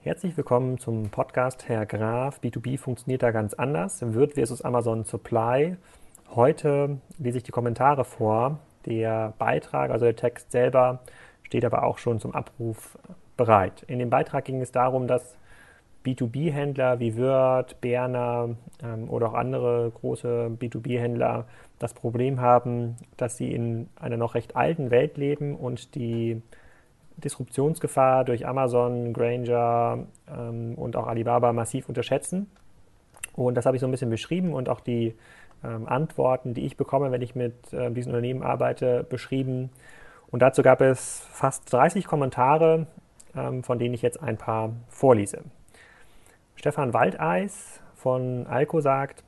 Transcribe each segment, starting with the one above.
Herzlich willkommen zum Podcast Herr Graf. B2B funktioniert da ganz anders. Wird versus Amazon Supply. Heute lese ich die Kommentare vor. Der Beitrag, also der Text selber, steht aber auch schon zum Abruf bereit. In dem Beitrag ging es darum, dass B2B-Händler wie Word, Berner ähm, oder auch andere große B2B-Händler das Problem haben, dass sie in einer noch recht alten Welt leben und die Disruptionsgefahr durch Amazon, Granger ähm, und auch Alibaba massiv unterschätzen. Und das habe ich so ein bisschen beschrieben und auch die ähm, Antworten, die ich bekomme, wenn ich mit äh, diesen Unternehmen arbeite, beschrieben. Und dazu gab es fast 30 Kommentare, ähm, von denen ich jetzt ein paar vorlese. Stefan Waldeis von Alco sagt,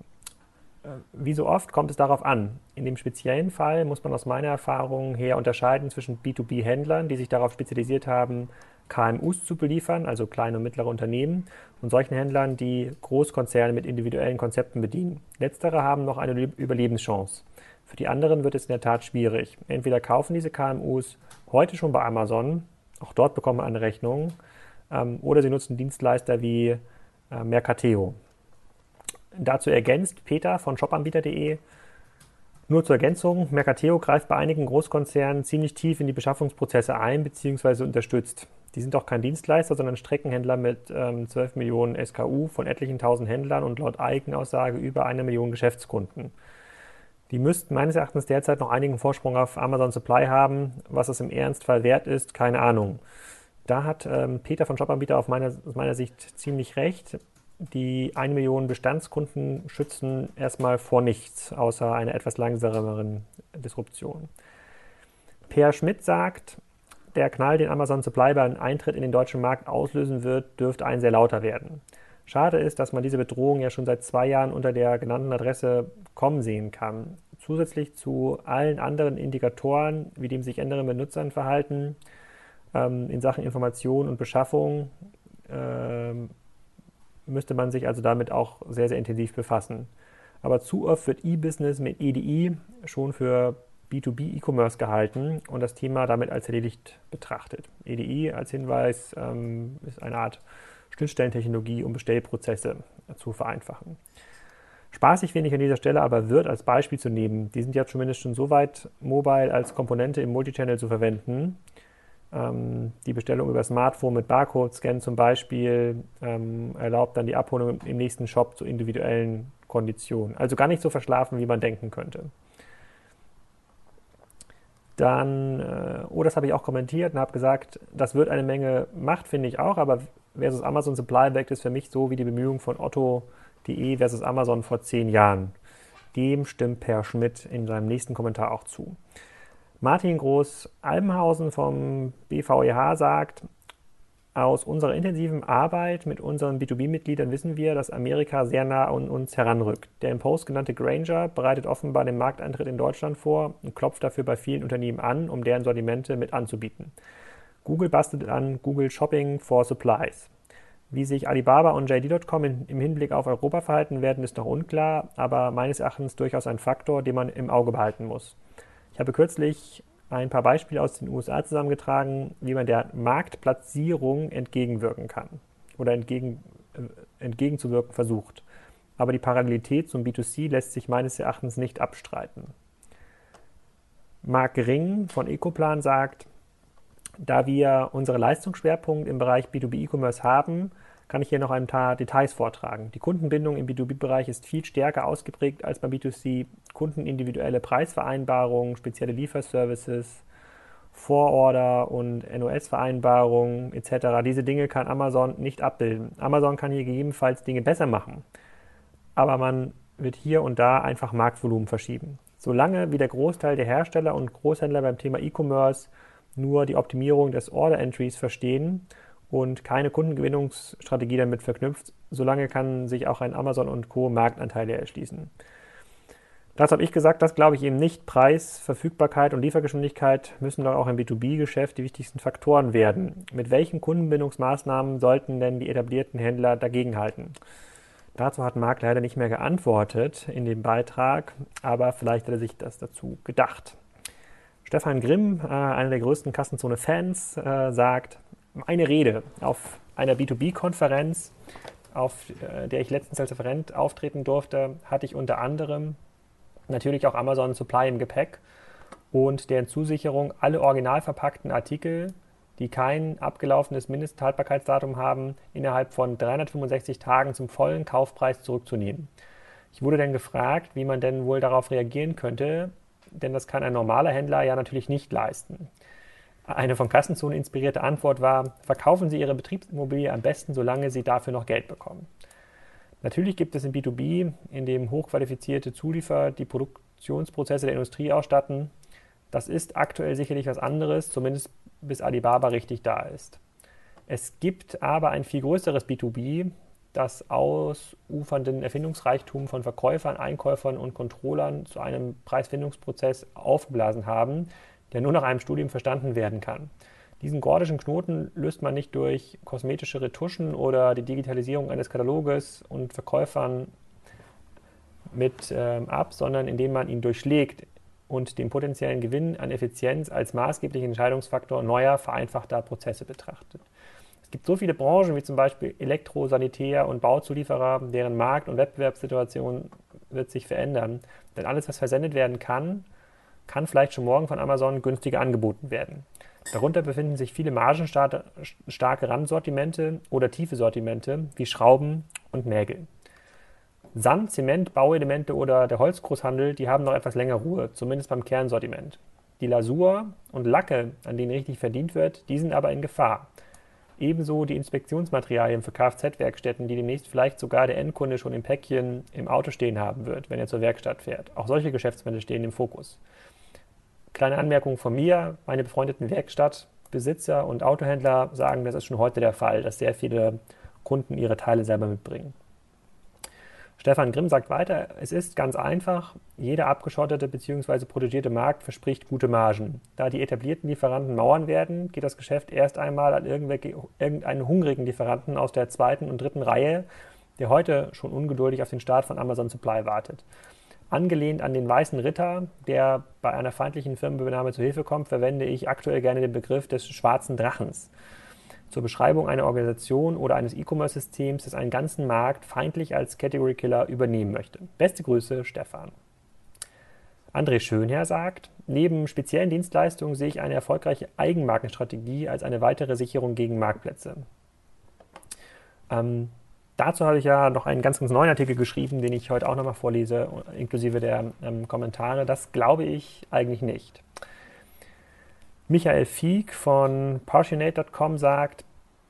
wie so oft kommt es darauf an. In dem speziellen Fall muss man aus meiner Erfahrung her unterscheiden zwischen B2B-Händlern, die sich darauf spezialisiert haben, KMUs zu beliefern, also kleine und mittlere Unternehmen, und solchen Händlern, die Großkonzerne mit individuellen Konzepten bedienen. Letztere haben noch eine Überlebenschance. Für die anderen wird es in der Tat schwierig. Entweder kaufen diese KMUs heute schon bei Amazon, auch dort bekommen wir eine Rechnung, ähm, oder sie nutzen Dienstleister wie äh, Mercateo. Dazu ergänzt Peter von shopanbieter.de nur zur Ergänzung, Mercateo greift bei einigen Großkonzernen ziemlich tief in die Beschaffungsprozesse ein bzw. unterstützt. Die sind doch kein Dienstleister, sondern Streckenhändler mit ähm, 12 Millionen SKU von etlichen tausend Händlern und laut Eigenaussage über eine Million Geschäftskunden. Die müssten meines Erachtens derzeit noch einigen Vorsprung auf Amazon Supply haben. Was es im Ernstfall wert ist, keine Ahnung. Da hat ähm, Peter von Shopanbieter auf meiner, aus meiner Sicht ziemlich recht die 1 Million Bestandskunden schützen erstmal vor nichts, außer einer etwas langsameren Disruption. Per Schmidt sagt, der Knall, den Amazon Supply beim Eintritt in den deutschen Markt auslösen wird, dürfte ein sehr lauter werden. Schade ist, dass man diese Bedrohung ja schon seit zwei Jahren unter der genannten Adresse kommen sehen kann. Zusätzlich zu allen anderen Indikatoren, wie dem sich ändernde Benutzernverhalten ähm, in Sachen Information und Beschaffung, ähm, müsste man sich also damit auch sehr, sehr intensiv befassen. Aber zu oft wird E-Business mit EDI schon für B2B E-Commerce gehalten und das Thema damit als erledigt betrachtet. EDI als Hinweis ähm, ist eine Art Schnittstellentechnologie, um Bestellprozesse zu vereinfachen. Spaßig ich an dieser Stelle aber wird als Beispiel zu nehmen. Die sind ja zumindest schon so weit mobile als Komponente im Multichannel zu verwenden, ähm, die Bestellung über Smartphone mit Barcode-Scan zum Beispiel ähm, erlaubt dann die Abholung im nächsten Shop zu individuellen Konditionen. Also gar nicht so verschlafen, wie man denken könnte. Dann, äh, oh, das habe ich auch kommentiert und habe gesagt, das wird eine Menge Macht, finde ich auch, aber versus Amazon Supply Back ist für mich so wie die Bemühung von Otto.de versus Amazon vor zehn Jahren. Dem stimmt Per Schmidt in seinem nächsten Kommentar auch zu. Martin Groß-Albenhausen vom BVEH sagt, aus unserer intensiven Arbeit mit unseren B2B-Mitgliedern wissen wir, dass Amerika sehr nah an uns heranrückt. Der im Post genannte Granger bereitet offenbar den Markteintritt in Deutschland vor und klopft dafür bei vielen Unternehmen an, um deren Sortimente mit anzubieten. Google bastelt an Google Shopping for Supplies. Wie sich Alibaba und JD.com im Hinblick auf Europa verhalten werden, ist noch unklar, aber meines Erachtens durchaus ein Faktor, den man im Auge behalten muss. Ich habe kürzlich ein paar Beispiele aus den USA zusammengetragen, wie man der Marktplatzierung entgegenwirken kann oder entgegen, äh, entgegenzuwirken versucht. Aber die Parallelität zum B2C lässt sich meines Erachtens nicht abstreiten. Marc Ring von Ecoplan sagt, da wir unsere Leistungsschwerpunkt im Bereich B2B E-Commerce haben, kann ich hier noch ein paar Details vortragen. Die Kundenbindung im B2B-Bereich ist viel stärker ausgeprägt als beim B2C. Kundenindividuelle Preisvereinbarungen, spezielle Lieferservices, Vororder und NOS-Vereinbarungen etc. Diese Dinge kann Amazon nicht abbilden. Amazon kann hier gegebenenfalls Dinge besser machen, aber man wird hier und da einfach Marktvolumen verschieben. Solange wie der Großteil der Hersteller und Großhändler beim Thema E-Commerce nur die Optimierung des Order Entries verstehen und keine Kundengewinnungsstrategie damit verknüpft, solange kann sich auch ein Amazon und Co. Marktanteile erschließen. Das habe ich gesagt, das glaube ich eben nicht. Preis, Verfügbarkeit und Liefergeschwindigkeit müssen doch auch im B2B-Geschäft die wichtigsten Faktoren werden. Mit welchen Kundenbindungsmaßnahmen sollten denn die etablierten Händler dagegenhalten? Dazu hat Marc leider nicht mehr geantwortet in dem Beitrag, aber vielleicht hat er sich das dazu gedacht. Stefan Grimm, äh, einer der größten Kassenzone-Fans, äh, sagt, meine Rede auf einer B2B-Konferenz, auf äh, der ich letztens als Referent auftreten durfte, hatte ich unter anderem natürlich auch Amazon Supply im Gepäck und deren Zusicherung, alle original verpackten Artikel, die kein abgelaufenes Mindesthaltbarkeitsdatum haben, innerhalb von 365 Tagen zum vollen Kaufpreis zurückzunehmen. Ich wurde dann gefragt, wie man denn wohl darauf reagieren könnte, denn das kann ein normaler Händler ja natürlich nicht leisten. Eine von Kassenzone inspirierte Antwort war, verkaufen Sie Ihre Betriebsimmobilie am besten, solange Sie dafür noch Geld bekommen. Natürlich gibt es in B2B, in dem hochqualifizierte Zulieferer die Produktionsprozesse der Industrie ausstatten. Das ist aktuell sicherlich was anderes, zumindest bis Alibaba richtig da ist. Es gibt aber ein viel größeres B2B, das ausufernden Erfindungsreichtum von Verkäufern, Einkäufern und Controllern zu einem Preisfindungsprozess aufgeblasen haben, der nur nach einem Studium verstanden werden kann. Diesen gordischen Knoten löst man nicht durch kosmetische Retuschen oder die Digitalisierung eines Kataloges und Verkäufern mit ähm, ab, sondern indem man ihn durchschlägt und den potenziellen Gewinn an Effizienz als maßgeblichen Entscheidungsfaktor neuer, vereinfachter Prozesse betrachtet. Es gibt so viele Branchen wie zum Beispiel Elektro, Sanitär und Bauzulieferer, deren Markt- und Wettbewerbssituation wird sich verändern. Denn alles, was versendet werden kann, kann vielleicht schon morgen von Amazon günstiger angeboten werden. Darunter befinden sich viele margenstarke Randsortimente oder tiefe Sortimente wie Schrauben und Nägel. Sand, Zement, Bauelemente oder der Holzgroßhandel, die haben noch etwas länger Ruhe, zumindest beim Kernsortiment. Die Lasur und Lacke, an denen richtig verdient wird, die sind aber in Gefahr. Ebenso die Inspektionsmaterialien für Kfz-Werkstätten, die demnächst vielleicht sogar der Endkunde schon im Päckchen im Auto stehen haben wird, wenn er zur Werkstatt fährt. Auch solche Geschäftsmänner stehen im Fokus. Kleine Anmerkung von mir, meine befreundeten Werkstattbesitzer und Autohändler sagen, das ist schon heute der Fall, dass sehr viele Kunden ihre Teile selber mitbringen. Stefan Grimm sagt weiter, es ist ganz einfach, jeder abgeschottete bzw. protegierte Markt verspricht gute Margen. Da die etablierten Lieferanten mauern werden, geht das Geschäft erst einmal an irgendeinen hungrigen Lieferanten aus der zweiten und dritten Reihe, der heute schon ungeduldig auf den Start von Amazon Supply wartet. Angelehnt an den weißen Ritter, der bei einer feindlichen Firmenübernahme zu Hilfe kommt, verwende ich aktuell gerne den Begriff des schwarzen Drachens zur Beschreibung einer Organisation oder eines E-Commerce-Systems, das einen ganzen Markt feindlich als Category Killer übernehmen möchte. Beste Grüße, Stefan. André Schönherr sagt, neben speziellen Dienstleistungen sehe ich eine erfolgreiche Eigenmarkenstrategie als eine weitere Sicherung gegen Marktplätze. Ähm, Dazu habe ich ja noch einen ganz, ganz neuen Artikel geschrieben, den ich heute auch nochmal vorlese, inklusive der ähm, Kommentare. Das glaube ich eigentlich nicht. Michael Fieck von Parsionate.com sagt,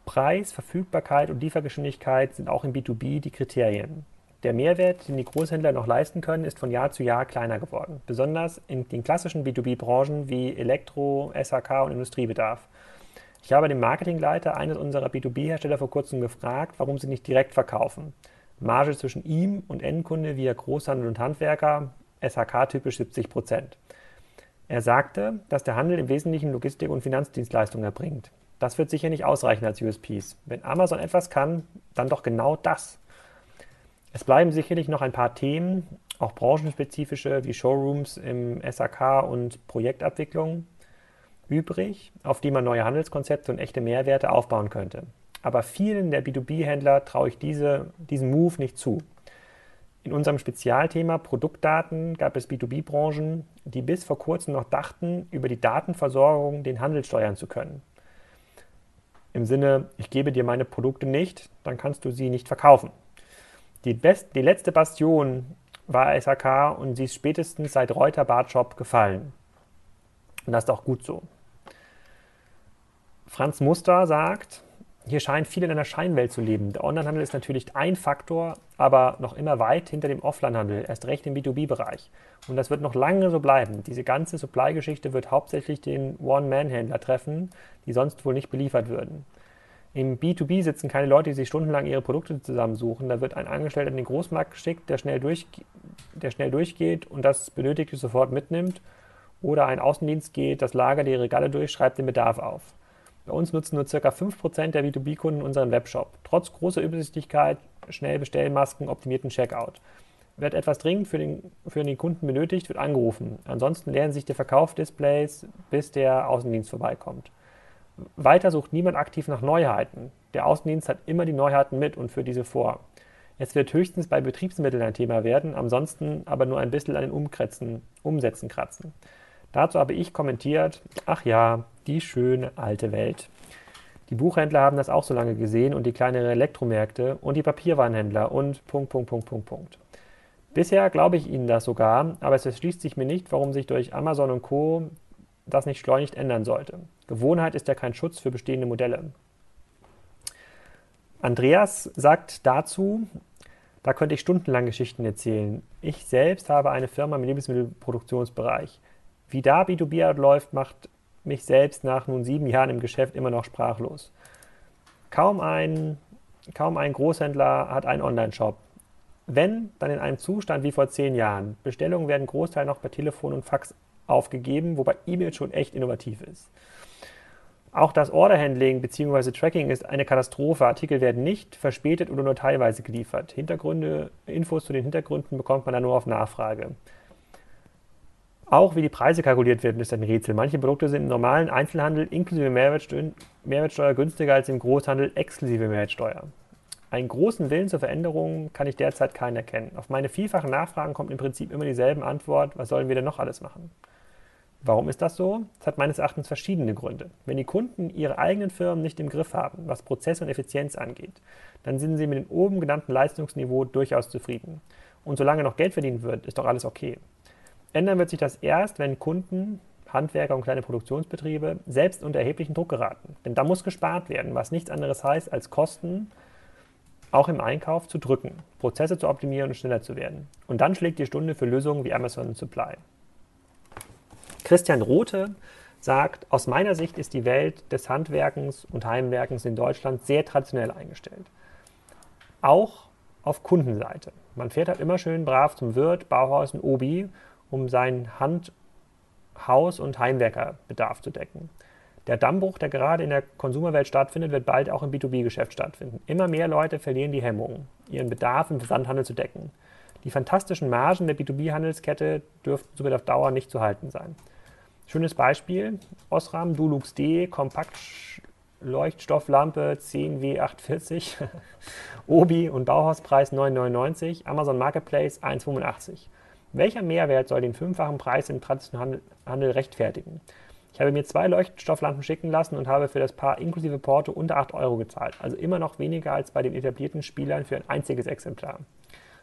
Preis, Verfügbarkeit und Liefergeschwindigkeit sind auch im B2B die Kriterien. Der Mehrwert, den die Großhändler noch leisten können, ist von Jahr zu Jahr kleiner geworden. Besonders in den klassischen B2B-Branchen wie Elektro, SHK und Industriebedarf. Ich habe den Marketingleiter eines unserer B2B-Hersteller vor kurzem gefragt, warum sie nicht direkt verkaufen. Marge zwischen ihm und Endkunde via Großhandel und Handwerker, SHK typisch 70 Prozent. Er sagte, dass der Handel im Wesentlichen Logistik- und Finanzdienstleistungen erbringt. Das wird sicher nicht ausreichen als USPs. Wenn Amazon etwas kann, dann doch genau das. Es bleiben sicherlich noch ein paar Themen, auch branchenspezifische wie Showrooms im SAK und Projektabwicklung, übrig, auf die man neue Handelskonzepte und echte Mehrwerte aufbauen könnte. Aber vielen der B2B-Händler traue ich diese, diesen Move nicht zu. In unserem Spezialthema Produktdaten gab es B2B-Branchen, die bis vor kurzem noch dachten, über die Datenversorgung den Handel steuern zu können. Im Sinne, ich gebe dir meine Produkte nicht, dann kannst du sie nicht verkaufen. Die, best, die letzte Bastion war SAK und sie ist spätestens seit Reuter Bartshop gefallen. Und das ist auch gut so. Franz Muster sagt, hier scheint viel in einer Scheinwelt zu leben. Der Onlinehandel ist natürlich ein Faktor, aber noch immer weit hinter dem Offlinehandel, erst recht im B2B-Bereich. Und das wird noch lange so bleiben. Diese ganze Supply-Geschichte wird hauptsächlich den One-Man-Händler treffen, die sonst wohl nicht beliefert würden. Im B2B sitzen keine Leute, die sich stundenlang ihre Produkte zusammensuchen. Da wird ein Angestellter in den Großmarkt geschickt, der schnell, durch, der schnell durchgeht und das Benötigte sofort mitnimmt. Oder ein Außendienst geht, das Lager, die Regale durch, schreibt den Bedarf auf. Bei uns nutzen nur ca. 5% der B2B-Kunden unseren Webshop. Trotz großer Übersichtlichkeit, schnell Bestellmasken, optimierten Checkout. Wird etwas dringend für den, für den Kunden benötigt, wird angerufen. Ansonsten lernen sich die Verkaufsdisplays, bis der Außendienst vorbeikommt. Weiter sucht niemand aktiv nach Neuheiten. Der Außendienst hat immer die Neuheiten mit und führt diese vor. Es wird höchstens bei Betriebsmitteln ein Thema werden, ansonsten aber nur ein bisschen an den Umkretzen, Umsätzen kratzen. Dazu habe ich kommentiert, ach ja, die schöne alte Welt. Die Buchhändler haben das auch so lange gesehen und die kleineren Elektromärkte und die Papierwarenhändler und Punkt, Punkt, Punkt, Punkt, Punkt. Bisher glaube ich Ihnen das sogar, aber es erschließt sich mir nicht, warum sich durch Amazon und Co. das nicht schleunigst ändern sollte. Gewohnheit ist ja kein Schutz für bestehende Modelle. Andreas sagt dazu, da könnte ich stundenlang Geschichten erzählen. Ich selbst habe eine Firma im Lebensmittelproduktionsbereich. Wie da B2B läuft, macht mich selbst nach nun sieben Jahren im Geschäft immer noch sprachlos. Kaum ein, kaum ein Großhändler hat einen Online-Shop. Wenn, dann in einem Zustand wie vor zehn Jahren. Bestellungen werden Großteil noch per Telefon und Fax aufgegeben, wobei E-Mail schon echt innovativ ist. Auch das Orderhandling bzw. Tracking ist eine Katastrophe. Artikel werden nicht verspätet oder nur teilweise geliefert. Hintergründe, Infos zu den Hintergründen bekommt man dann nur auf Nachfrage. Auch wie die Preise kalkuliert werden, ist ein Rätsel. Manche Produkte sind im normalen Einzelhandel inklusive Mehrwertsteuer, günstiger als im Großhandel exklusive Mehrwertsteuer. Einen großen Willen zur Veränderung kann ich derzeit keinen erkennen. Auf meine vielfachen Nachfragen kommt im Prinzip immer dieselbe Antwort, was sollen wir denn noch alles machen? Warum ist das so? Das hat meines Erachtens verschiedene Gründe. Wenn die Kunden ihre eigenen Firmen nicht im Griff haben, was Prozess und Effizienz angeht, dann sind sie mit dem oben genannten Leistungsniveau durchaus zufrieden. Und solange noch Geld verdient wird, ist doch alles okay. Ändern wird sich das erst, wenn Kunden, Handwerker und kleine Produktionsbetriebe selbst unter erheblichen Druck geraten. Denn da muss gespart werden, was nichts anderes heißt, als Kosten auch im Einkauf zu drücken, Prozesse zu optimieren und schneller zu werden. Und dann schlägt die Stunde für Lösungen wie Amazon Supply. Christian Rothe sagt, aus meiner Sicht ist die Welt des Handwerkens und Heimwerkens in Deutschland sehr traditionell eingestellt. Auch auf Kundenseite. Man fährt halt immer schön brav zum Wirt, Bauhaus und Obi um seinen Hand-, Haus- und Heimwerkerbedarf zu decken. Der Dammbruch, der gerade in der Konsumerwelt stattfindet, wird bald auch im B2B-Geschäft stattfinden. Immer mehr Leute verlieren die Hemmung, ihren Bedarf im Versandhandel zu decken. Die fantastischen Margen der B2B-Handelskette dürften somit auf Dauer nicht zu halten sein. Schönes Beispiel: Osram Dulux D, Kompakt Leuchtstofflampe 10W840, Obi und Bauhauspreis 9,99, Amazon Marketplace 1,85. Welcher Mehrwert soll den fünffachen Preis im traditionellen Handel rechtfertigen? Ich habe mir zwei Leuchtstofflampen schicken lassen und habe für das Paar inklusive Porto unter 8 Euro gezahlt, also immer noch weniger als bei den etablierten Spielern für ein einziges Exemplar.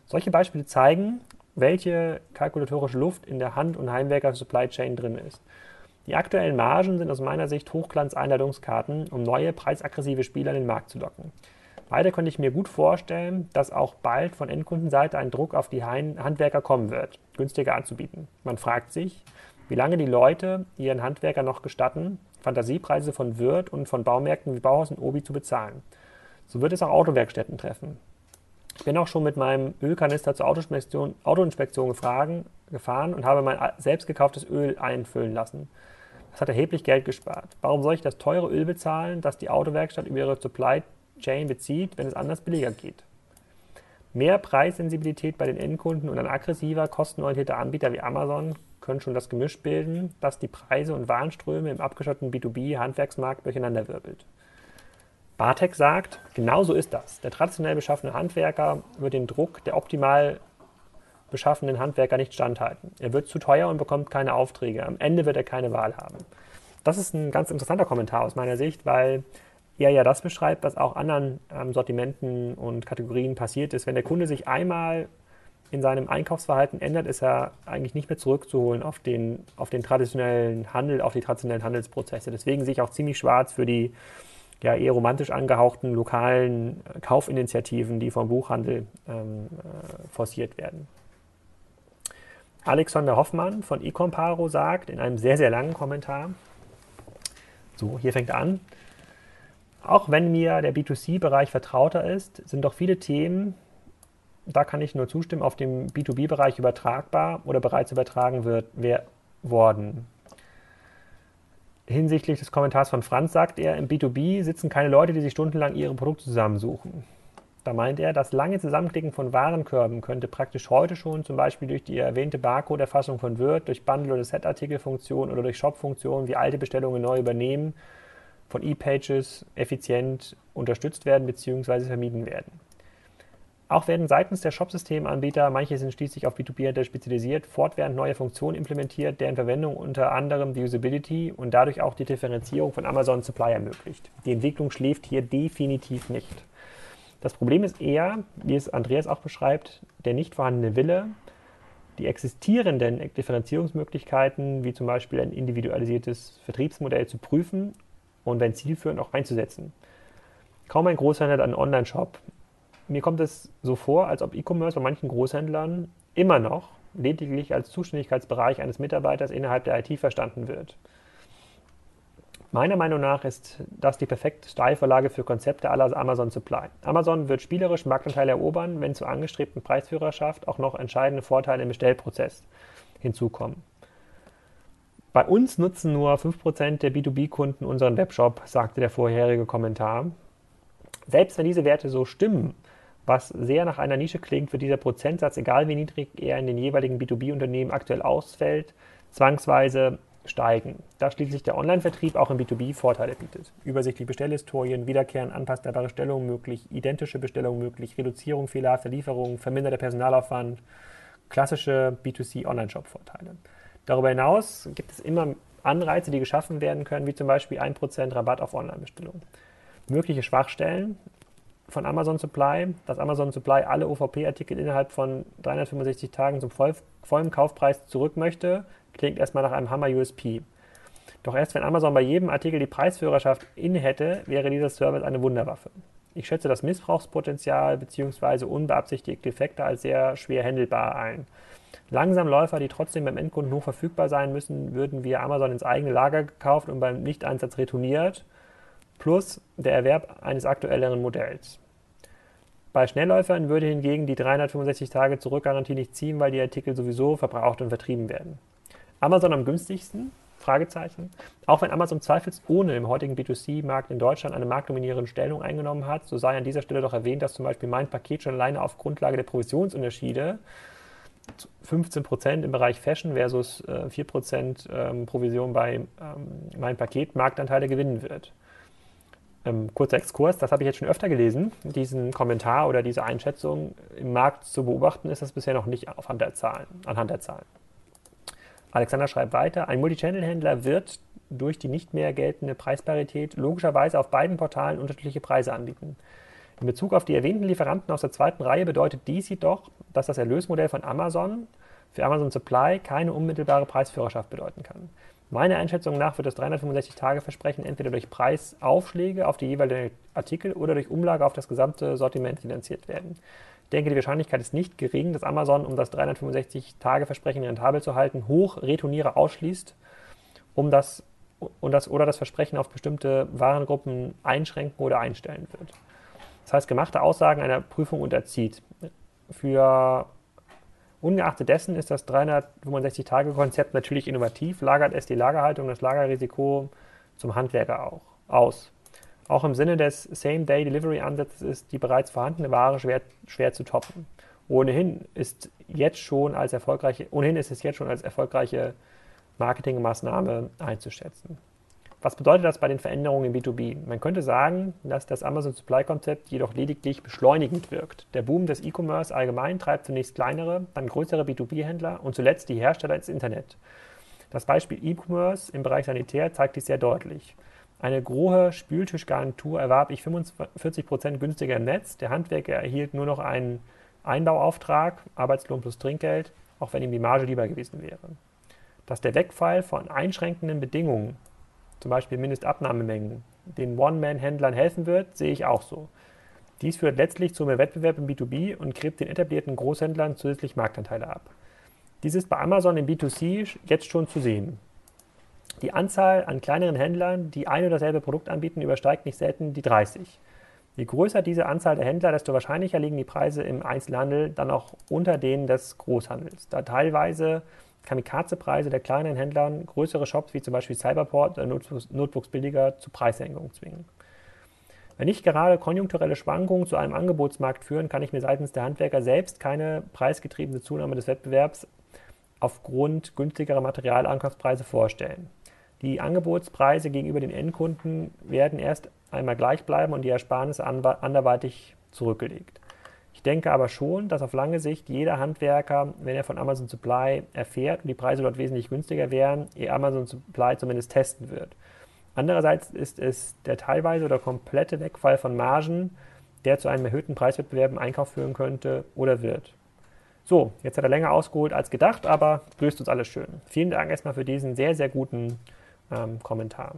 Solche Beispiele zeigen, welche kalkulatorische Luft in der Hand- und Heimwerker-Supply Chain drin ist. Die aktuellen Margen sind aus meiner Sicht Hochglanz-Einladungskarten, um neue preisaggressive Spieler in den Markt zu locken. Weiter könnte ich mir gut vorstellen, dass auch bald von Endkundenseite ein Druck auf die Handwerker kommen wird, günstiger anzubieten. Man fragt sich, wie lange die Leute ihren Handwerker noch gestatten, Fantasiepreise von Wirt und von Baumärkten wie Bauhaus und Obi zu bezahlen. So wird es auch Autowerkstätten treffen. Ich bin auch schon mit meinem Ölkanister zur Autoinspektion, Autoinspektion gefragen, gefahren und habe mein selbst gekauftes Öl einfüllen lassen. Das hat erheblich Geld gespart. Warum soll ich das teure Öl bezahlen, das die Autowerkstatt über ihre Supply Chain bezieht, wenn es anders billiger geht. Mehr Preissensibilität bei den Endkunden und ein aggressiver, kostenorientierter Anbieter wie Amazon können schon das Gemisch bilden, das die Preise und Warenströme im abgeschotteten B2B-Handwerksmarkt durcheinanderwirbelt. Bartek sagt, genau so ist das. Der traditionell beschaffene Handwerker wird den Druck der optimal beschaffenen Handwerker nicht standhalten. Er wird zu teuer und bekommt keine Aufträge. Am Ende wird er keine Wahl haben. Das ist ein ganz interessanter Kommentar aus meiner Sicht, weil eher ja das beschreibt, was auch anderen ähm, Sortimenten und Kategorien passiert ist. Wenn der Kunde sich einmal in seinem Einkaufsverhalten ändert, ist er eigentlich nicht mehr zurückzuholen auf den, auf den traditionellen Handel, auf die traditionellen Handelsprozesse. Deswegen sehe ich auch ziemlich schwarz für die ja, eher romantisch angehauchten lokalen äh, Kaufinitiativen, die vom Buchhandel ähm, äh, forciert werden. Alexander Hoffmann von eComparo sagt in einem sehr, sehr langen Kommentar, so, hier fängt er an, auch wenn mir der B2C-Bereich vertrauter ist, sind doch viele Themen, da kann ich nur zustimmen, auf dem B2B-Bereich übertragbar oder bereits übertragen wird, wer, worden. Hinsichtlich des Kommentars von Franz sagt er, im B2B sitzen keine Leute, die sich stundenlang ihre Produkte zusammensuchen. Da meint er, das lange Zusammenklicken von Warenkörben könnte praktisch heute schon zum Beispiel durch die erwähnte Barcode-Erfassung von Word, durch Bundle- oder Set-Artikel-Funktionen oder durch Shop-Funktionen wie alte Bestellungen neu übernehmen von E-Pages effizient unterstützt werden bzw. vermieden werden. Auch werden seitens der Shopsystemanbieter, manche sind schließlich auf B2B-Händler spezialisiert, fortwährend neue Funktionen implementiert, deren Verwendung unter anderem die Usability und dadurch auch die Differenzierung von Amazon Supply ermöglicht. Die Entwicklung schläft hier definitiv nicht. Das Problem ist eher, wie es Andreas auch beschreibt, der nicht vorhandene Wille, die existierenden Differenzierungsmöglichkeiten, wie zum Beispiel ein individualisiertes Vertriebsmodell zu prüfen und wenn zielführend auch einzusetzen. Kaum ein Großhändler hat einen Online-Shop, mir kommt es so vor, als ob E-Commerce bei manchen Großhändlern immer noch lediglich als Zuständigkeitsbereich eines Mitarbeiters innerhalb der IT verstanden wird. Meiner Meinung nach ist das die perfekte Steilvorlage für Konzepte aller Amazon Supply. Amazon wird spielerisch Marktanteile erobern, wenn zur angestrebten Preisführerschaft auch noch entscheidende Vorteile im Bestellprozess hinzukommen. Bei uns nutzen nur 5% der B2B-Kunden unseren Webshop, sagte der vorherige Kommentar. Selbst wenn diese Werte so stimmen, was sehr nach einer Nische klingt, wird dieser Prozentsatz, egal wie niedrig er in den jeweiligen B2B-Unternehmen aktuell ausfällt, zwangsweise steigen, da schließlich der Online-Vertrieb auch im B2B Vorteile bietet. Übersichtliche Bestellhistorien, wiederkehrend anpassbare Bestellungen möglich, identische Bestellungen möglich, Reduzierung fehlerhafter Lieferungen, verminderter Personalaufwand, klassische B2C-Online-Shop-Vorteile. Darüber hinaus gibt es immer Anreize, die geschaffen werden können, wie zum Beispiel 1% Rabatt auf Online-Bestellungen. Mögliche Schwachstellen von Amazon Supply, dass Amazon Supply alle OVP-Artikel innerhalb von 365 Tagen zum voll, vollen Kaufpreis zurück möchte, klingt erstmal nach einem Hammer-USP. Doch erst wenn Amazon bei jedem Artikel die Preisführerschaft inne hätte, wäre dieser Service eine Wunderwaffe. Ich schätze das Missbrauchspotenzial bzw. unbeabsichtigte Effekte als sehr schwer handelbar ein. Langsam Läufer, die trotzdem beim Endkunden hoch verfügbar sein müssen, würden via Amazon ins eigene Lager gekauft und beim Nichteinsatz retourniert plus der Erwerb eines aktuelleren Modells. Bei Schnellläufern würde hingegen die 365 Tage Zurückgarantie nicht ziehen, weil die Artikel sowieso verbraucht und vertrieben werden. Amazon am günstigsten? Fragezeichen. Auch wenn Amazon zweifelsohne im heutigen B2C-Markt in Deutschland eine marktdominierende Stellung eingenommen hat, so sei an dieser Stelle doch erwähnt, dass zum Beispiel mein Paket schon alleine auf Grundlage der Provisionsunterschiede 15% im Bereich Fashion versus 4% äh, ähm, Provision bei ähm, mein Paket Marktanteile gewinnen wird. Ähm, kurzer Exkurs, das habe ich jetzt schon öfter gelesen, diesen Kommentar oder diese Einschätzung im Markt zu beobachten, ist das bisher noch nicht anhand der Zahlen. Anhand der Zahlen. Alexander schreibt weiter, ein Multichannel-Händler wird durch die nicht mehr geltende Preisparität logischerweise auf beiden Portalen unterschiedliche Preise anbieten. In Bezug auf die erwähnten Lieferanten aus der zweiten Reihe bedeutet dies jedoch, dass das Erlösmodell von Amazon für Amazon Supply keine unmittelbare Preisführerschaft bedeuten kann. Meiner Einschätzung nach wird das 365-Tage-Versprechen entweder durch Preisaufschläge auf die jeweiligen Artikel oder durch Umlage auf das gesamte Sortiment finanziert werden. Ich denke, die Wahrscheinlichkeit ist nicht gering, dass Amazon, um das 365-Tage-Versprechen rentabel zu halten, hoch Returniere ausschließt um das, und das, oder das Versprechen auf bestimmte Warengruppen einschränken oder einstellen wird. Das heißt, gemachte Aussagen einer Prüfung unterzieht. Für Ungeachtet dessen ist das 365-Tage-Konzept natürlich innovativ, lagert es die Lagerhaltung das Lagerrisiko zum Handwerker auch aus. Auch im Sinne des Same-Day-Delivery-Ansatzes ist die bereits vorhandene Ware schwer, schwer zu toppen. Ohnehin ist, jetzt schon als erfolgreiche, ohnehin ist es jetzt schon als erfolgreiche Marketingmaßnahme einzuschätzen. Was bedeutet das bei den Veränderungen im B2B? Man könnte sagen, dass das Amazon Supply Konzept jedoch lediglich beschleunigend wirkt. Der Boom des E-Commerce allgemein treibt zunächst kleinere, dann größere B2B-Händler und zuletzt die Hersteller ins Internet. Das Beispiel E-Commerce im Bereich Sanitär zeigt dies sehr deutlich. Eine große Spültischgarnitur erwarb ich 45% günstiger im Netz. Der Handwerker erhielt nur noch einen Einbauauftrag, Arbeitslohn plus Trinkgeld, auch wenn ihm die Marge lieber gewesen wäre. Dass der Wegfall von einschränkenden Bedingungen zum Beispiel Mindestabnahmemengen, den One-Man-Händlern helfen wird, sehe ich auch so. Dies führt letztlich zu mehr Wettbewerb im B2B und gräbt den etablierten Großhändlern zusätzlich Marktanteile ab. Dies ist bei Amazon im B2C jetzt schon zu sehen. Die Anzahl an kleineren Händlern, die ein oder dasselbe Produkt anbieten, übersteigt nicht selten die 30. Je größer diese Anzahl der Händler, desto wahrscheinlicher liegen die Preise im Einzelhandel dann auch unter denen des Großhandels, da teilweise Kamikaze-Preise der kleinen Händler größere Shops wie zum Beispiel Cyberport oder Notebooks billiger zu Preissenkungen zwingen. Wenn nicht gerade konjunkturelle Schwankungen zu einem Angebotsmarkt führen, kann ich mir seitens der Handwerker selbst keine preisgetriebene Zunahme des Wettbewerbs aufgrund günstigerer Materialankaufspreise vorstellen. Die Angebotspreise gegenüber den Endkunden werden erst einmal gleich bleiben und die Ersparnisse anderweitig zurückgelegt. Ich denke aber schon, dass auf lange Sicht jeder Handwerker, wenn er von Amazon Supply erfährt und die Preise dort wesentlich günstiger wären, ihr Amazon Supply zumindest testen wird. Andererseits ist es der teilweise oder komplette Wegfall von Margen, der zu einem erhöhten Preiswettbewerb im Einkauf führen könnte oder wird. So, jetzt hat er länger ausgeholt als gedacht, aber grüßt uns alles schön. Vielen Dank erstmal für diesen sehr, sehr guten ähm, Kommentar.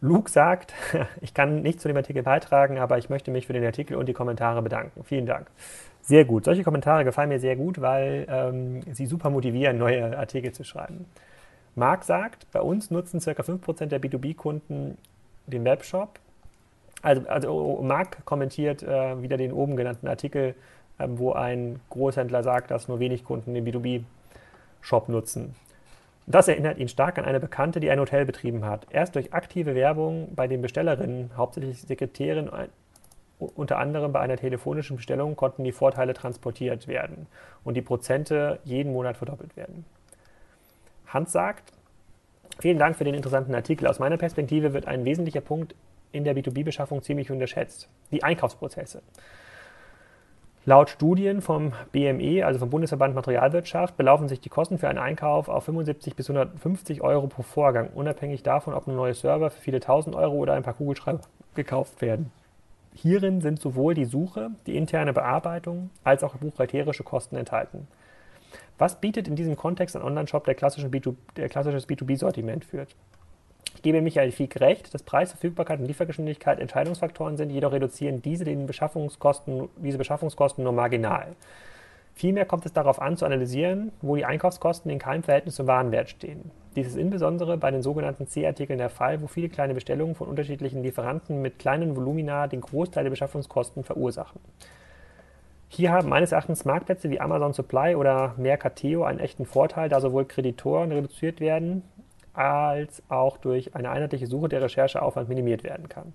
Luke sagt, ich kann nicht zu dem Artikel beitragen, aber ich möchte mich für den Artikel und die Kommentare bedanken. Vielen Dank. Sehr gut. Solche Kommentare gefallen mir sehr gut, weil ähm, sie super motivieren, neue Artikel zu schreiben. Marc sagt, bei uns nutzen ca. 5% der B2B-Kunden den Webshop. Also, also Marc kommentiert äh, wieder den oben genannten Artikel, äh, wo ein Großhändler sagt, dass nur wenig Kunden den B2B-Shop nutzen. Das erinnert ihn stark an eine Bekannte, die ein Hotel betrieben hat. Erst durch aktive Werbung bei den Bestellerinnen, hauptsächlich Sekretärin, unter anderem bei einer telefonischen Bestellung, konnten die Vorteile transportiert werden und die Prozente jeden Monat verdoppelt werden. Hans sagt, vielen Dank für den interessanten Artikel. Aus meiner Perspektive wird ein wesentlicher Punkt in der B2B-Beschaffung ziemlich unterschätzt. Die Einkaufsprozesse. Laut Studien vom BME, also vom Bundesverband Materialwirtschaft, belaufen sich die Kosten für einen Einkauf auf 75 bis 150 Euro pro Vorgang, unabhängig davon, ob nun neue Server für viele tausend Euro oder ein paar Kugelschreiber gekauft werden. Hierin sind sowohl die Suche, die interne Bearbeitung als auch buchhalterische Kosten enthalten. Was bietet in diesem Kontext ein Online-Shop, der, B2, der klassisches B2B-Sortiment führt? Ich gebe Michael Fieck recht, dass Preis, Verfügbarkeit und Liefergeschwindigkeit Entscheidungsfaktoren sind, jedoch reduzieren diese den Beschaffungskosten, diese Beschaffungskosten nur marginal. Vielmehr kommt es darauf an, zu analysieren, wo die Einkaufskosten in keinem Verhältnis zum Warenwert stehen. Dies ist insbesondere bei den sogenannten C-Artikeln der Fall, wo viele kleine Bestellungen von unterschiedlichen Lieferanten mit kleinen Volumina den Großteil der Beschaffungskosten verursachen. Hier haben meines Erachtens Marktplätze wie Amazon Supply oder Mercateo einen echten Vorteil, da sowohl Kreditoren reduziert werden, als auch durch eine einheitliche Suche der Rechercheaufwand minimiert werden kann.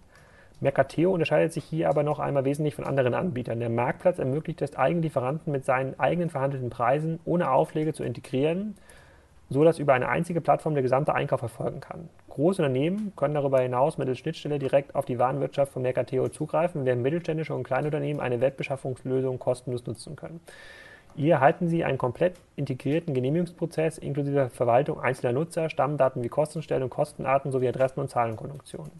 Mercateo unterscheidet sich hier aber noch einmal wesentlich von anderen Anbietern. Der Marktplatz ermöglicht es Eigenlieferanten mit seinen eigenen verhandelten Preisen ohne Auflege zu integrieren, so dass über eine einzige Plattform der gesamte Einkauf erfolgen kann. Große Unternehmen können darüber hinaus mittels Schnittstelle direkt auf die Warenwirtschaft von Mercateo zugreifen, während mittelständische und Kleinunternehmen eine Webbeschaffungslösung kostenlos nutzen können. Hier erhalten Sie einen komplett integrierten Genehmigungsprozess inklusive Verwaltung einzelner Nutzer, Stammdaten wie Kostenstellen und Kostenarten sowie Adressen- und Zahlenkonjunktionen.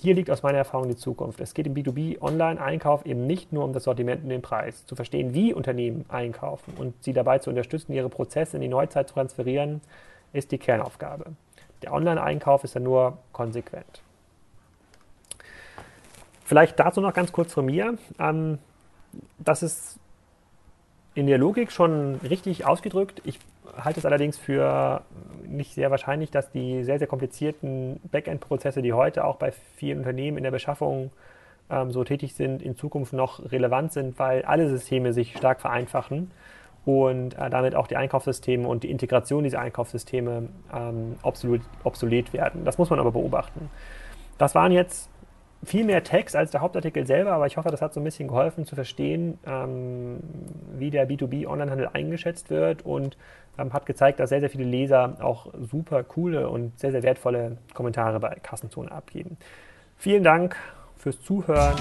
Hier liegt aus meiner Erfahrung die Zukunft. Es geht im B2B-Online-Einkauf eben nicht nur um das Sortiment und den Preis. Zu verstehen, wie Unternehmen einkaufen und sie dabei zu unterstützen, ihre Prozesse in die Neuzeit zu transferieren, ist die Kernaufgabe. Der Online-Einkauf ist ja nur konsequent. Vielleicht dazu noch ganz kurz von mir. Ähm, das ist in der Logik schon richtig ausgedrückt. Ich halte es allerdings für nicht sehr wahrscheinlich, dass die sehr, sehr komplizierten Backend-Prozesse, die heute auch bei vielen Unternehmen in der Beschaffung ähm, so tätig sind, in Zukunft noch relevant sind, weil alle Systeme sich stark vereinfachen und äh, damit auch die Einkaufssysteme und die Integration dieser Einkaufssysteme ähm, obsolet, obsolet werden. Das muss man aber beobachten. Das waren jetzt viel mehr Text als der Hauptartikel selber, aber ich hoffe, das hat so ein bisschen geholfen zu verstehen, ähm, wie der B2B-Onlinehandel eingeschätzt wird und ähm, hat gezeigt, dass sehr, sehr viele Leser auch super coole und sehr, sehr wertvolle Kommentare bei Kassenzone abgeben. Vielen Dank fürs Zuhören.